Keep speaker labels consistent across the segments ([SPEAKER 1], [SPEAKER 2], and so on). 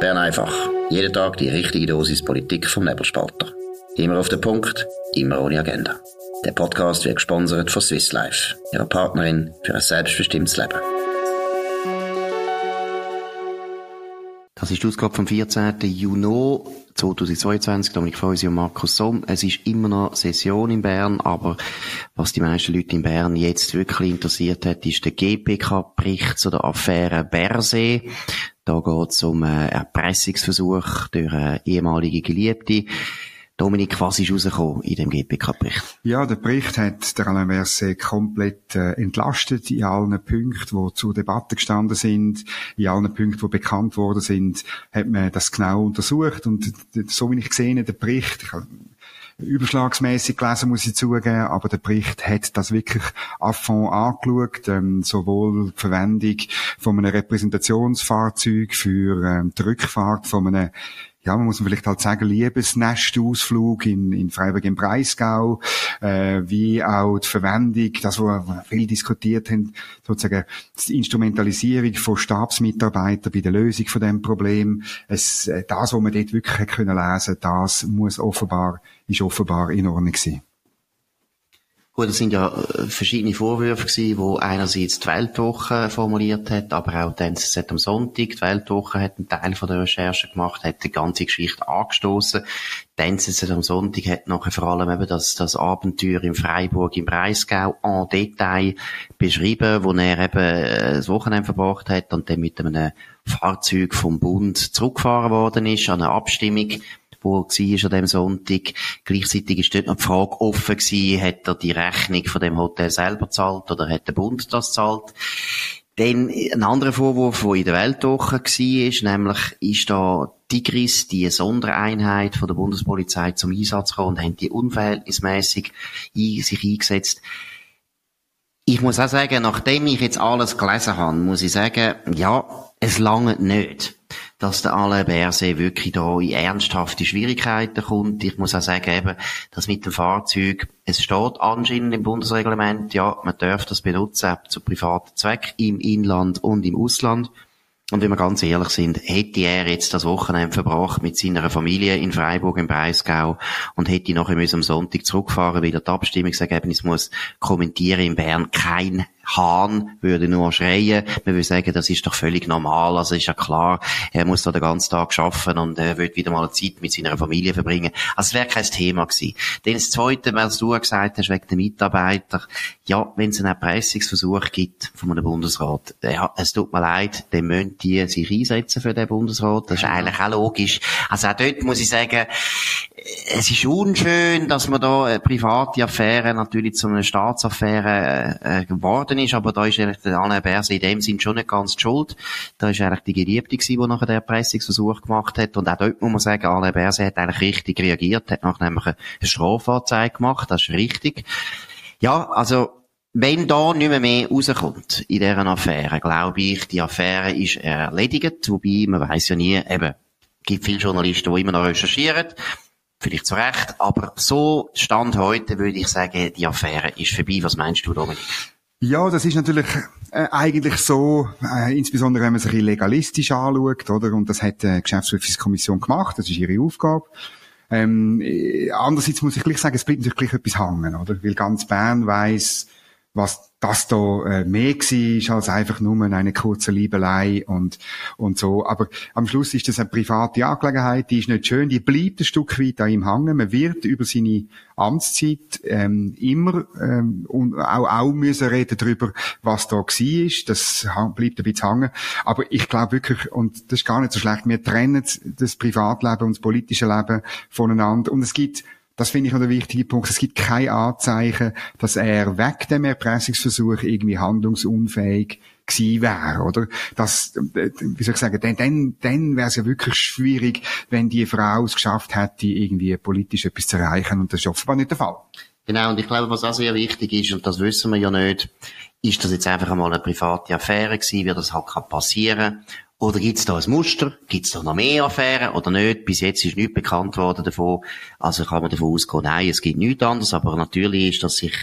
[SPEAKER 1] Bern einfach. Jeden Tag die richtige Dosis Politik vom Nebelspalter. Immer auf den Punkt, immer ohne Agenda. Der Podcast wird gesponsert von Swiss Life, ihrer Partnerin für ein selbstbestimmtes Leben.
[SPEAKER 2] Das ist die Ausgabe vom 14. Juni 2022. Dominik Feusi und Markus Somm. Es ist immer noch Session in Bern, aber was die meisten Leute in Bern jetzt wirklich interessiert hat, ist der GPK-Bericht zu der Affäre Bersee. Da geht es um einen Erpressungsversuch durch eine ehemalige Geliebte. Dominik, was ist rausgekommen in dem GPK-Bericht?
[SPEAKER 3] Ja, der Bericht hat der Alain Verset komplett äh, entlastet in allen Punkten, die zur Debatte gestanden sind, in allen Punkten, die bekannt worden sind, hat man das genau untersucht und so wie ich gesehen der Bericht, ich überschlagsmäßig gelesen, muss ich zugeben, aber der Bericht hat das wirklich à fond angeschaut, ähm, sowohl die Verwendung von einem Repräsentationsfahrzeug für ähm, die Rückfahrt von einem ja, man muss vielleicht halt sagen, Liebesnestausflug in, in Freiburg im Breisgau, äh, wie auch die Verwendung, das, wo wir viel diskutiert haben, sozusagen die Instrumentalisierung von Stabsmitarbeitern bei der Lösung von dem Problem. Es, äh, das, was man dort wirklich können lesen, das muss offenbar, ist offenbar in Ordnung sein.
[SPEAKER 2] Gut, es sind ja äh, verschiedene Vorwürfe gewesen, wo einerseits die Weltwoche formuliert hat, aber auch die NZZ am Sonntag. Die Weltwoche hat einen Teil von der Recherche gemacht, hat die ganze Geschichte angestoßen. Die NZZ am Sonntag hat nachher vor allem eben das, das Abenteuer in Freiburg im Breisgau en Detail beschrieben, wo er eben äh, das Wochenende verbracht hat und dann mit einem Fahrzeug vom Bund zurückgefahren worden ist an eine Abstimmung wo war an dem Sonntag. Gleichzeitig ist dort noch die Frage offen gewesen, hat er die Rechnung von dem Hotel selber gezahlt oder hat der Bund das gezahlt? Dann ein anderer Vorwurf, der in der Weltwoche war, nämlich ist da Tigris, die Sondereinheit von der Bundespolizei zum Einsatz gekommen und haben die unverhältnismäßig sich eingesetzt. Ich muss auch sagen, nachdem ich jetzt alles gelesen habe, muss ich sagen, ja, es lange nicht dass der Alain Berset wirklich da in ernsthafte Schwierigkeiten kommt. Ich muss auch sagen, eben, dass mit dem Fahrzeug, es steht anscheinend im Bundesreglement, ja, man darf das benutzen, zu privaten Zweck, im Inland und im Ausland. Und wenn wir ganz ehrlich sind, hätte er jetzt das Wochenende verbracht mit seiner Familie in Freiburg im Breisgau und hätte nachher am Sonntag zurückfahren, weil er das Abstimmungsergebnis muss kommentieren in Bern. Kein Hahn würde nur schreien. Man würde sagen, das ist doch völlig normal. Also ist ja klar, er muss da den ganzen Tag arbeiten und er wird wieder mal Zeit mit seiner Familie verbringen. Also es wäre kein Thema gewesen. Dann das Zweite, was du gesagt hast, wegen der Mitarbeiter. Ja, wenn es einen Erpressungsversuch gibt von einem Bundesrat, ja, es tut mir leid, dann müssen die sich einsetzen für den Bundesrat. Das ist eigentlich auch logisch. Also auch dort muss ich sagen, es ist unschön, dass man da eine private Affäre natürlich zu einer Staatsaffäre äh, geworden ist, aber da ist eigentlich der Alain Berset in dem Sinn schon nicht ganz die schuld. Da ist eigentlich die Geliebte gewesen, die nachher den Erpressungsversuch gemacht hat und auch dort muss man sagen, Alain Berset hat eigentlich richtig reagiert, hat nachher nämlich eine Strafanzeige gemacht, das ist richtig. Ja, also wenn da nicht mehr, mehr rauskommt in dieser Affäre, glaube ich, die Affäre ist erledigt, wobei man weiß ja nie, eben, gibt viele Journalisten, die immer noch recherchieren, Vielleicht zu Recht, aber so Stand heute würde ich sagen, die Affäre ist vorbei. Was meinst du, Dominik?
[SPEAKER 3] Ja, das ist natürlich äh, eigentlich so, äh, insbesondere wenn man sich legalistisch anschaut, oder? Und das hat die Geschäftsprüfungskommission gemacht, das ist ihre Aufgabe. Ähm, äh, andererseits muss ich gleich sagen, es bleibt natürlich gleich etwas hängen, oder? Weil ganz Bern weiss, was das da äh, mehr war als einfach nur eine kurze Liebelei und und so. Aber am Schluss ist das eine private Angelegenheit, die ist nicht schön, die bleibt ein Stück weit an ihm hängen. Man wird über seine Amtszeit ähm, immer ähm, und auch, auch müssen reden darüber, was da war. Das bleibt ein bisschen hängen. Aber ich glaube wirklich, und das ist gar nicht so schlecht, wir trennen das Privatleben und das politische Leben voneinander. Und es gibt das finde ich noch der wichtige Punkt. Es gibt kein Anzeichen, dass er weg dem Erpressungsversuch irgendwie handlungsunfähig gewesen wäre, oder? Das, äh, wie soll ich sagen, dann, dann, dann wäre es ja wirklich schwierig, wenn die Frau es geschafft hätte, irgendwie politisch etwas zu erreichen, und das ist offenbar nicht der Fall.
[SPEAKER 2] Genau, und ich glaube, was auch sehr wichtig ist, und das wissen wir ja nicht, ist das jetzt einfach einmal eine private Affäre gewesen, wie das halt passieren kann oder gibt es da ein Muster? Gibt es da noch mehr Affären oder nicht? Bis jetzt ist nichts bekannt worden davon. Also kann man davon ausgehen, nein, es gibt nichts anderes. Aber natürlich ist das sich,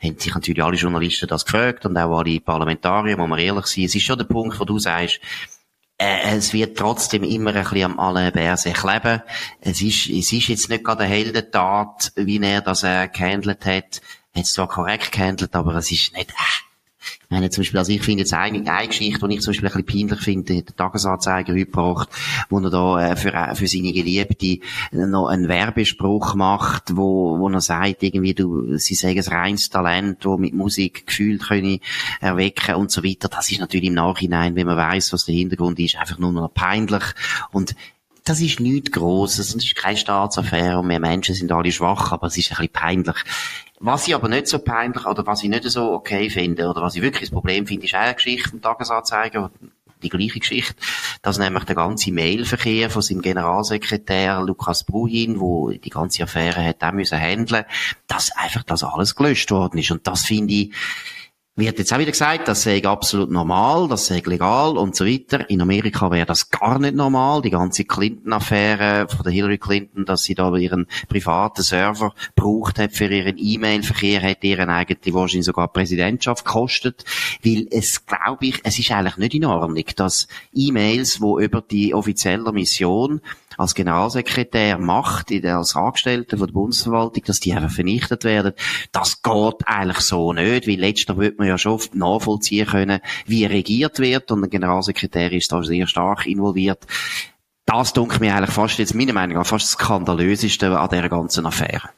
[SPEAKER 2] haben sich natürlich alle Journalisten das gefragt und auch alle Parlamentarier, muss man ehrlich sein. Es ist schon der Punkt, wo du sagst, äh, es wird trotzdem immer ein bisschen am Alain Berset kleben. Es ist, es ist jetzt nicht gerade eine Heldentat, wie er das äh, gehandelt hat. Er hat es zwar korrekt gehandelt, aber es ist nicht, äh, ich meine, zum Beispiel, also ich finde jetzt eine, eine Geschichte, die ich zum Beispiel ein bisschen peinlich finde, der Tagesanzeiger heute gebracht, wo er da äh, für, äh, für seine Geliebte noch einen Werbespruch macht, wo, wo er sagt, irgendwie, du, sie sagen ein reines Talent, wo mit Musik gefühlt können erwecken und so weiter. Das ist natürlich im Nachhinein, wenn man weiß, was der Hintergrund ist, einfach nur noch peinlich. Und das ist nichts Grosses, das ist keine Staatsaffäre und wir Menschen sind alle schwach, aber es ist ein bisschen peinlich. Was ich aber nicht so peinlich oder was ich nicht so okay finde oder was ich wirklich das Problem finde, ist eine Geschichte vom Tagesanzeiger, die gleiche Geschichte, dass nämlich der ganze Mailverkehr von seinem Generalsekretär Lukas Bruhin, wo die ganze Affäre hat auch müssen handeln, dass einfach das alles gelöscht worden ist. Und das finde ich wird jetzt auch wieder gesagt, das sei absolut normal, das sei legal und so weiter. In Amerika wäre das gar nicht normal. Die ganze Clinton-Affäre von der Hillary Clinton, dass sie da ihren privaten Server braucht hat für ihren E-Mail-Verkehr, hat ihren eigentlich wahrscheinlich sogar Präsidentschaft gekostet. Weil es, glaube ich, es ist eigentlich nicht in Ordnung, dass E-Mails, wo über die offizielle Mission als Generalsekretär macht, als Angestellter von der Bundesverwaltung, dass die einfach vernichtet werden. Das geht eigentlich so nicht, weil letzter wird man ja schon nachvollziehen können, wie regiert wird und ein Generalsekretär ist da sehr stark involviert. Das dunkelt mir eigentlich fast jetzt meiner Meinung nach fast das skandalöseste an dieser ganzen Affäre.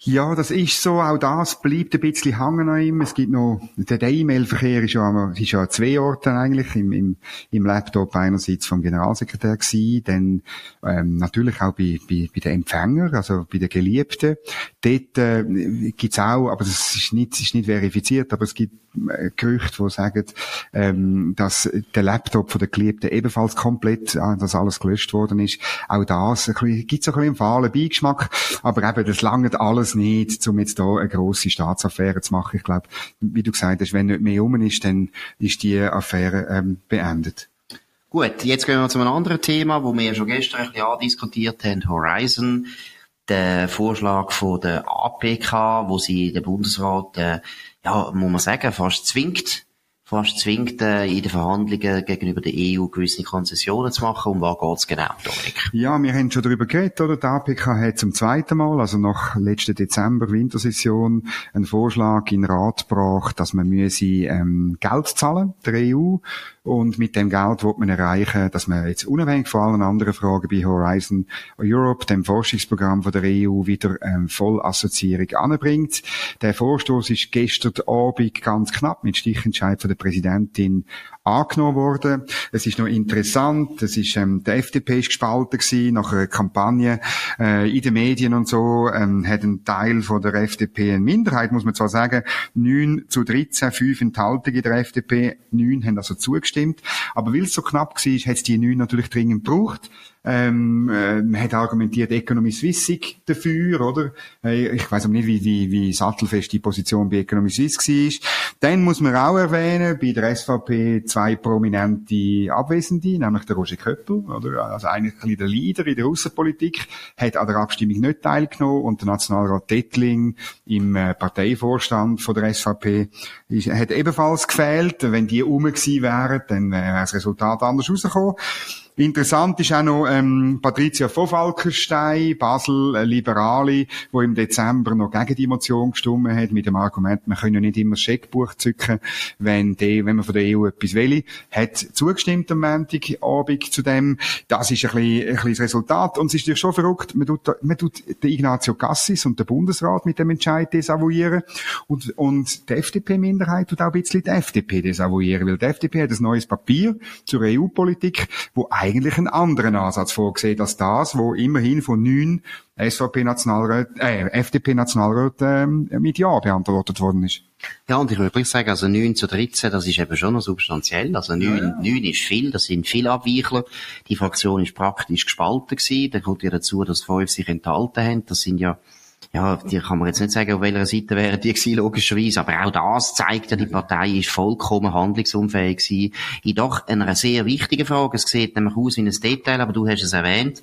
[SPEAKER 3] Ja, das ist so. Auch das bleibt ein bisschen hängen an ihm. Es gibt noch, der E-Mail-Verkehr ist ja, ist ja zwei Orten eigentlich. Im, im, im Laptop einerseits vom Generalsekretär gewesen, dann, ähm, natürlich auch bei, bei, bei den Empfängern, also bei den Geliebten. Dort, äh, gibt's auch, aber das ist nicht, ist nicht verifiziert, aber es gibt äh, Gerüchte, die sagen, ähm, dass der Laptop von der Geliebten ebenfalls komplett, äh, dass alles gelöscht worden ist. Auch das, gibt's ein bisschen einen fahlen Beigeschmack, aber eben, das langt alles nicht, um jetzt da eine grosse Staatsaffäre zu machen. Ich glaube, wie du gesagt hast, wenn nicht mehr um ist, dann ist die Affäre ähm, beendet.
[SPEAKER 2] Gut, jetzt gehen wir zu einem anderen Thema, wo wir schon gestern ein bisschen andiskutiert haben, Horizon der Vorschlag von der APK, wo sie den Bundesrat, äh, ja, muss man sagen, fast zwingt, fast zwingt, äh, in den Verhandlungen gegenüber der EU gewisse Konzessionen zu machen. Um was geht's genau, Dominik?
[SPEAKER 3] Ja, wir haben schon darüber geredet, oder? Die APK hat zum zweiten Mal, also nach letzten Dezember Wintersession, einen Vorschlag in den Rat gebracht, dass man müsse, ähm, Geld zahlen, der EU, und mit dem Geld wird man erreichen, dass man jetzt unabhängig von allen anderen Fragen bei Horizon Europe, dem Forschungsprogramm von der EU, wieder ähm, Vollassoziierung anbringt. Der Vorstoß ist gestern Abend ganz knapp mit Stichentscheid von der Präsidentin angenommen worden. Es ist noch interessant, es ist, ähm, der FDP ist gespalten gewesen, nach einer Kampagne äh, in den Medien und so, ähm, hat ein Teil von der FDP eine Minderheit, muss man zwar sagen, 9 zu 13, 5 Enthaltungen in der FDP, 9 haben also zugestimmt, aber weil es so knapp war, hat es die 9 natürlich dringend gebraucht. Ähm, äh, hat argumentiert, Economy Suisse dafür, oder? Äh, ich weiß aber nicht, wie, wie, wie sattelfest die Position bei Economy Suisse war. Dann muss man auch erwähnen, bei der SVP zwei prominente Abwesende, nämlich der Roger Köppel, oder? Also eigentlich ein der Leader in der Außenpolitik, hat an der Abstimmung nicht teilgenommen und der Nationalrat Dettling im äh, Parteivorstand von der SVP ist, hat ebenfalls gefehlt. Wenn die rum gewesen wären, dann wäre das Resultat anders rausgekommen. Interessant ist auch noch ähm, Patricia von Falkenstein, Basel, eine Liberale, die im Dezember noch gegen die Motion gestimmt hat, mit dem Argument, man könne ja nicht immer das Scheckbuch zücken, wenn, die, wenn man von der EU etwas will. Hat zugestimmt am Montagabend zu dem. Das ist ein bisschen, ein bisschen das Resultat. Und es ist natürlich schon verrückt, man tut, man tut den Ignazio Cassis und den Bundesrat mit dem Entscheid desavouieren und, und die FDP-Minderheit tut auch ein bisschen die FDP desavouieren, weil die FDP hat ein neues Papier zur EU-Politik, wo einen anderen Ansatz vorgesehen als das, wo immerhin von neun SVP-Nationalräten, äh, FDP-Nationalräten äh, mit Ja beantwortet worden ist.
[SPEAKER 2] Ja, und ich würde wirklich sagen, also 9 zu 13, das ist eben schon noch substanziell. Also 9, ja, ja. 9 ist viel, das sind viele Abweichler. Die Fraktion ist praktisch gespalten gewesen. Dann kommt ja dazu, dass fünf sich enthalten haben. Das sind ja ja, die kann man jetzt nicht sagen, auf welcher Seite wären die gewesen, logischerweise, aber auch das zeigt ja, die Partei ist vollkommen handlungsunfähig gewesen. In doch einer sehr wichtigen Frage. Es sieht nämlich aus wie ein Detail, aber du hast es erwähnt.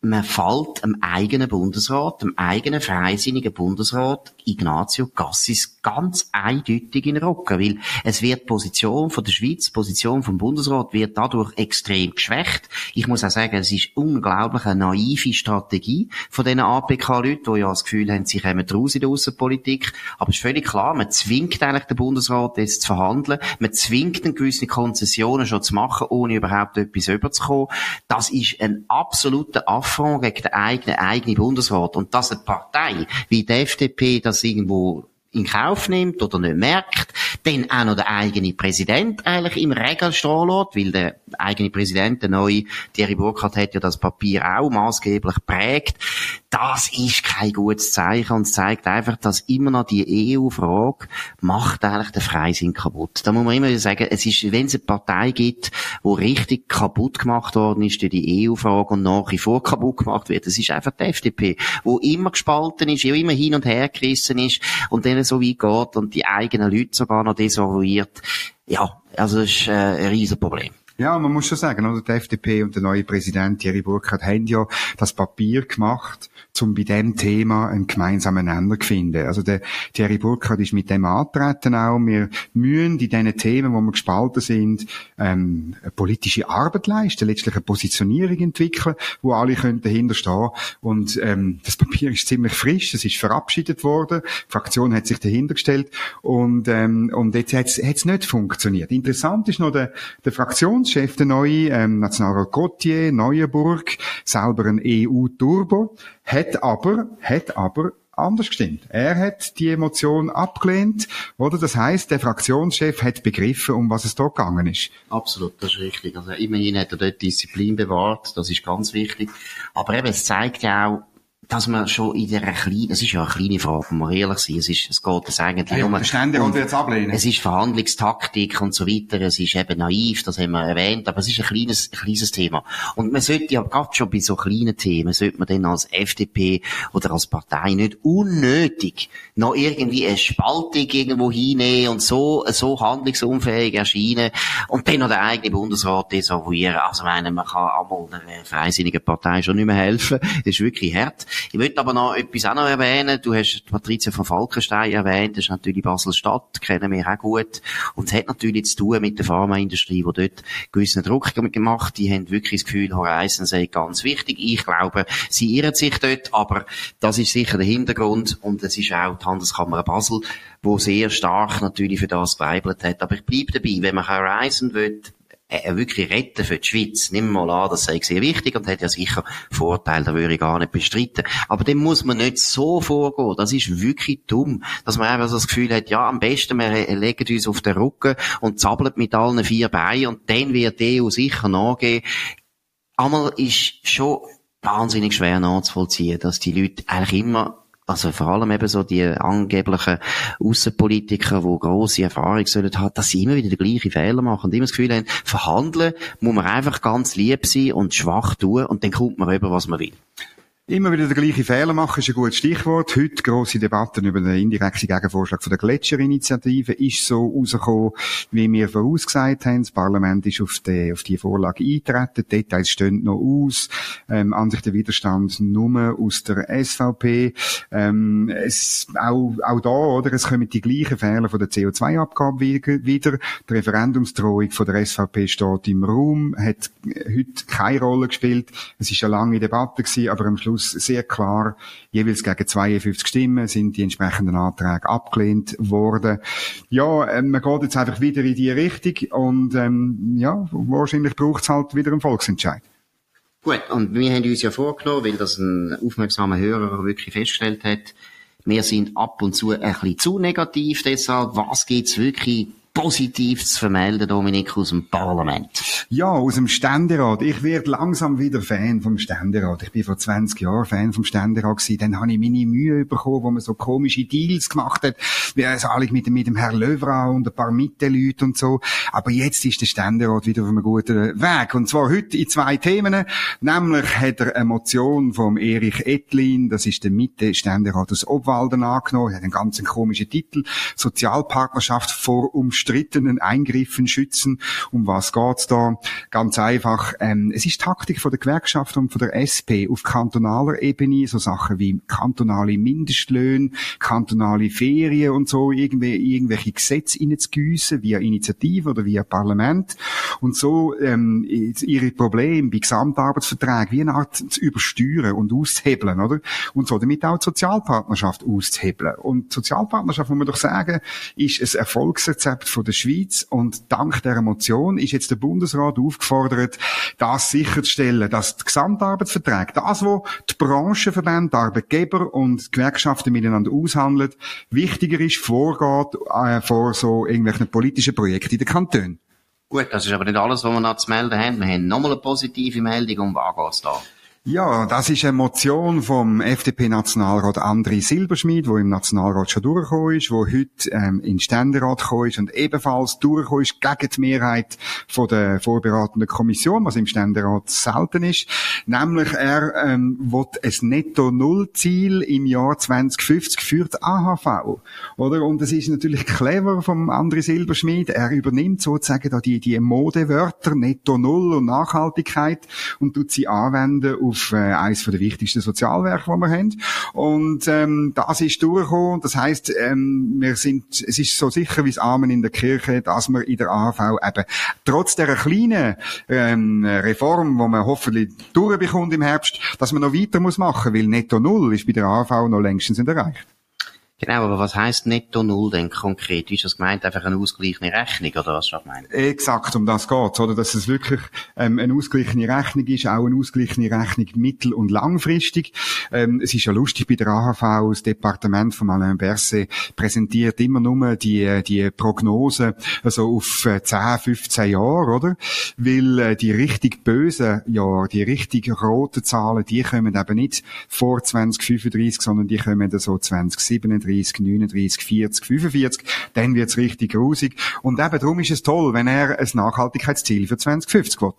[SPEAKER 2] Man fällt am eigenen Bundesrat, am eigenen freisinnigen Bundesrat Ignazio Cassis ganz eindeutig in den Rücken, weil es wird die Position von der Schweiz, die Position vom Bundesrat wird dadurch extrem geschwächt. Ich muss auch sagen, es ist unglaublich eine naive Strategie von diesen APK-Leuten, die ja das Gefühl haben, sie kommen raus in der Außenpolitik. Aber es ist völlig klar, man zwingt eigentlich den Bundesrat jetzt zu verhandeln, man zwingt ihn gewisse Konzessionen schon zu machen, ohne überhaupt etwas überzukommen. Das ist ein absoluter Affront gegen den eigenen, eigenen Bundesrat. Und dass eine Partei wie die FDP das irgendwo in Kauf nimmt oder nicht merkt, dann auch noch der eigene Präsident eigentlich im Regal stehen lässt, weil der eigene Präsident, der neue Thierry Burkhardt, hat ja das Papier auch maßgeblich prägt. Das ist kein gutes Zeichen und zeigt einfach, dass immer noch die EU-Frage macht eigentlich den Freisinn kaputt. Da muss man immer sagen, es ist, wenn es eine Partei gibt, wo richtig kaputt gemacht worden ist durch die EU-Frage und nach wie vor kaputt gemacht wird, das ist einfach die FDP, wo immer gespalten ist, immer hin und her gerissen ist und dann so weit geht und die eigenen Leute sogar noch desavouiert. Ja, also das ist äh, ein riesen Problem.
[SPEAKER 3] Ja, man muss schon sagen, oder? Die FDP und der neue Präsident Thierry Burkhardt haben ja das Papier gemacht, um bei dem Thema einen gemeinsamen Nenner zu finden. Also der Thierry Burkhardt ist mit dem antreten auch. Wir müssen in diesen Themen, wo wir gespalten sind, ähm, eine politische Arbeit leisten, letztlich eine Positionierung entwickeln, wo alle können dahinter stehen. Und ähm, das Papier ist ziemlich frisch, es ist verabschiedet worden, die Fraktion hat sich dahinter gestellt und ähm, und jetzt hat es nicht funktioniert. Interessant ist noch der, der Fraktions Fraktionschef, der neue, ähm, Nationalrat Gauthier, Neuenburg, selber ein EU-Turbo, hat aber, hat aber anders gestimmt. Er hat die Emotion abgelehnt, oder? Das heißt, der Fraktionschef hat begriffen, um was es dort gegangen ist.
[SPEAKER 2] Absolut, das ist richtig. Also immerhin hat er dort Disziplin bewahrt, das ist ganz wichtig. Aber eben, es zeigt ja auch, dass man schon in der kleinen, es ist ja eine kleine Frage, wenn wir ehrlich sind, es ist, es geht es eigentlich
[SPEAKER 3] ja, um.
[SPEAKER 2] Es ist Verhandlungstaktik und so weiter, es ist eben naiv, das haben wir erwähnt, aber es ist ein kleines, ein kleines Thema. Und man sollte ja gerade schon bei so kleinen Themen, sollte man dann als FDP oder als Partei nicht unnötig noch irgendwie eine Spaltung irgendwo hinnehmen und so, so handlungsunfähig erscheinen und dann noch den eigenen Bundesrat desavouieren. Also, ich meine, man kann einmal einer freisinnigen Partei schon nicht mehr helfen. Das ist wirklich hart. Ich möchte aber noch etwas auch noch erwähnen. Du hast Patricia von Falkenstein erwähnt. Das ist natürlich Basel-Stadt, kennen wir auch gut. Und es hat natürlich zu tun mit der Pharmaindustrie, die dort gewissen Druck gemacht Die haben wirklich das Gefühl, Horizon sei ganz wichtig. Ich glaube, sie irren sich dort, aber das ist sicher der Hintergrund. Und es ist auch die Handelskammer Basel, wo sehr stark natürlich für das geweibelt hat. Aber ich bleibe dabei, wenn man Horizon will, äh, wirklich retten für die Schweiz. Nimm mal an, das sei sehr wichtig und hat ja sicher Vorteile, da würde ich gar nicht bestreiten. Aber dem muss man nicht so vorgehen. Das ist wirklich dumm, dass man einfach so das Gefühl hat, ja, am besten wir legen uns auf den Rücken und zappeln mit allen vier Beinen und dann wird die EU sicher nachgehen. Einmal ist schon wahnsinnig schwer nachzuvollziehen, dass die Leute eigentlich immer also vor allem eben so die angeblichen Außenpolitiker, die grosse Erfahrung sollen haben, dass sie immer wieder die gleichen Fehler machen und immer das Gefühl haben, verhandeln muss man einfach ganz lieb sein und schwach tun und dann kommt man über, was man will.
[SPEAKER 3] Immer wieder der gleiche Fehler machen ist ein gutes Stichwort. Heute grosse Debatten über den indirekten Gegenvorschlag von der Gletscherinitiative ist so rausgekommen, wie wir vorausgesagt haben. Das Parlament ist auf die, auf die Vorlage eingetreten. Die Details stehen noch aus. Ähm, an sich der Widerstand nur aus der SVP. Ähm, es, auch, auch da, oder? Es kommen die gleichen Fehler von der CO2-Abgabe wieder. Die Referendumsdrohung von der SVP steht im Raum, hat heute keine Rolle gespielt. Es ist eine lange Debatte gewesen, aber am Schluss Schluss sehr klar, jeweils gegen 52 Stimmen sind die entsprechenden Anträge abgelehnt worden. Ja, ähm, man geht jetzt einfach wieder in die Richtung und ähm, ja, wahrscheinlich braucht es halt wieder einen Volksentscheid.
[SPEAKER 2] Gut, und wir haben uns ja vorgenommen, weil das ein aufmerksamer Hörer wirklich festgestellt hat, wir sind ab und zu ein bisschen zu negativ, deshalb, was geht's wirklich positiv zu vermelden, Dominik, aus dem Parlament?
[SPEAKER 3] Ja, aus dem Ständerat. Ich werde langsam wieder Fan vom Ständerat. Ich bin vor 20 Jahren Fan vom Ständerat gewesen. Dann habe ich meine Mühe bekommen, wo man so komische Deals gemacht hat. Wie also alle mit, mit dem Herr Löwra und ein paar Mittelleute und so. Aber jetzt ist der Ständerat wieder auf einem guten Weg. Und zwar heute in zwei Themen. Nämlich hat er eine Motion vom Erich Ettlin, das ist der Mitte-Ständerat aus Obwalden angenommen. Er hat einen ganz komischen Titel. Sozialpartnerschaft vor Umständen umstrittenen Eingriffen schützen. Um was geht's da? Ganz einfach. Ähm, es ist Taktik von der Gewerkschaft und von der SP auf kantonaler Ebene, so Sachen wie kantonale Mindestlöhne, kantonale Ferien und so, irgendwie, irgendwelche Gesetze reinzugiessen, via Initiative oder via Parlament. Und so ähm, ihre Probleme bei Gesamtarbeitsverträgen wie eine Art zu übersteuern und auszuhebeln, oder? Und so damit auch die Sozialpartnerschaft auszuhebeln. Und Sozialpartnerschaft, muss man doch sagen, ist ein Erfolgsrezept von der Schweiz und dank dieser Motion ist jetzt der Bundesrat aufgefordert, das sicherzustellen, dass die Gesamtarbeitsverträge, das, wo die Branchenverbände, Arbeitgeber und Gewerkschaften miteinander aushandeln, wichtiger ist, vorgeht äh, vor so irgendwelchen politischen Projekten in den Kantonen.
[SPEAKER 2] Gut, das ist aber nicht alles, was wir noch zu melden haben. Wir haben nochmal eine positive Meldung. Um was geht's da?
[SPEAKER 3] Ja, das ist eine Motion vom FDP-Nationalrat André Silberschmidt, wo im Nationalrat schon durchgekommen ist, wo heute ähm, in Ständerat gekommen ist und ebenfalls durchgekommen ist gegen die Mehrheit von der vorberatenden Kommission, was im Ständerat selten ist. Nämlich er ähm, will ein Netto-Null-Ziel im Jahr 2050 für die AHV. Oder? Und es ist natürlich clever vom André Silberschmidt. Er übernimmt sozusagen da die, die Modewörter Netto-Null und Nachhaltigkeit und tut sie anwenden auf auf äh, eines der wichtigsten Sozialwerke, die wir haben. Und ähm, das ist durchgekommen. Das heißt, ähm, wir sind, es ist so sicher wie das Amen in der Kirche, dass wir in der AHV eben trotz der kleinen ähm, Reform, die man hoffentlich durchbekommt im Herbst, dass man noch weiter muss machen, weil Netto Null ist bei der AHV noch längstens erreicht.
[SPEAKER 2] Genau, aber was heisst Netto Null denn konkret? Ist das gemeint einfach eine ausgleichende Rechnung oder was du meinst?
[SPEAKER 3] Exakt, um das geht's, oder? Dass es wirklich ähm, eine ausgleichende Rechnung ist, auch eine ausgleichende Rechnung mittel- und langfristig. Ähm, es ist ja lustig, bei der AHV, das Departement von Alain Berset präsentiert immer nur die, die Prognose also auf äh, 10, 15 Jahre, oder? Weil äh, die richtig bösen Jahre, die richtig roten Zahlen, die kommen eben nicht vor 2035, sondern die kommen so 2037 39, 39, 40, 45, dann wird's richtig grusig. Und eben darum ist es toll, wenn er ein Nachhaltigkeitsziel für 2050 will.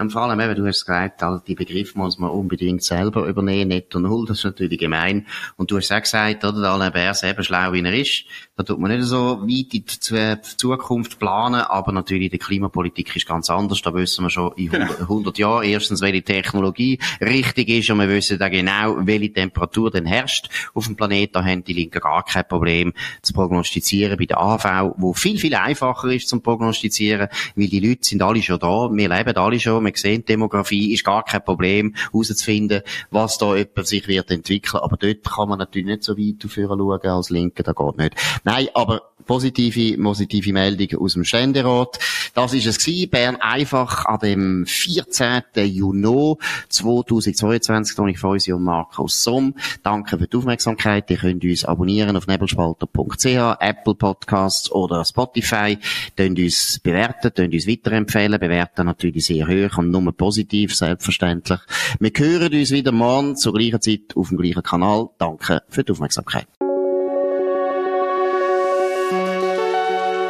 [SPEAKER 2] Und vor allem eben, du hast gesagt, all die Begriffe muss man unbedingt selber übernehmen, netto null, das ist natürlich gemein. Und du hast auch gesagt, oder, der Alain Bers eben schlau wie er ist, da tut man nicht so weit in die Zukunft planen, aber natürlich die Klimapolitik ist ganz anders, da wissen wir schon in 100, 100 genau. Jahren erstens, welche Technologie richtig ist und wir wissen da genau, welche Temperatur denn herrscht auf dem Planeten, da haben die Linken gar kein Problem zu prognostizieren bei der AV, wo viel, viel einfacher ist zum prognostizieren, weil die Leute sind alle schon da, wir leben alle schon, wir sehen, Demografie ist gar kein Problem, herauszufinden, was da jemand sich wird entwickeln. Aber dort kann man natürlich nicht so weit dafür schauen als Linke, da geht nicht. Nein, aber positive, positive Meldung aus dem Ständerat. Das ist es gewesen. Bern einfach an dem 14. Juni 2022. Toni Feusi und Markus Somm. Danke für die Aufmerksamkeit. Ihr könnt uns abonnieren auf nebelspalter.ch, Apple Podcasts oder Spotify. Könnt uns bewerten, könnt uns weiterempfehlen. Bewerten natürlich sehr hoch und nur positiv, selbstverständlich. Wir hören uns wieder morgen zur gleichen Zeit auf dem gleichen Kanal. Danke für die Aufmerksamkeit.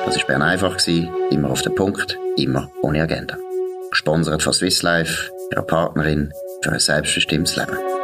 [SPEAKER 1] Das war Bern einfach, immer auf den Punkt, immer ohne Agenda. Gesponsert von Swiss Life, ihrer Partnerin für ein selbstbestimmtes Leben.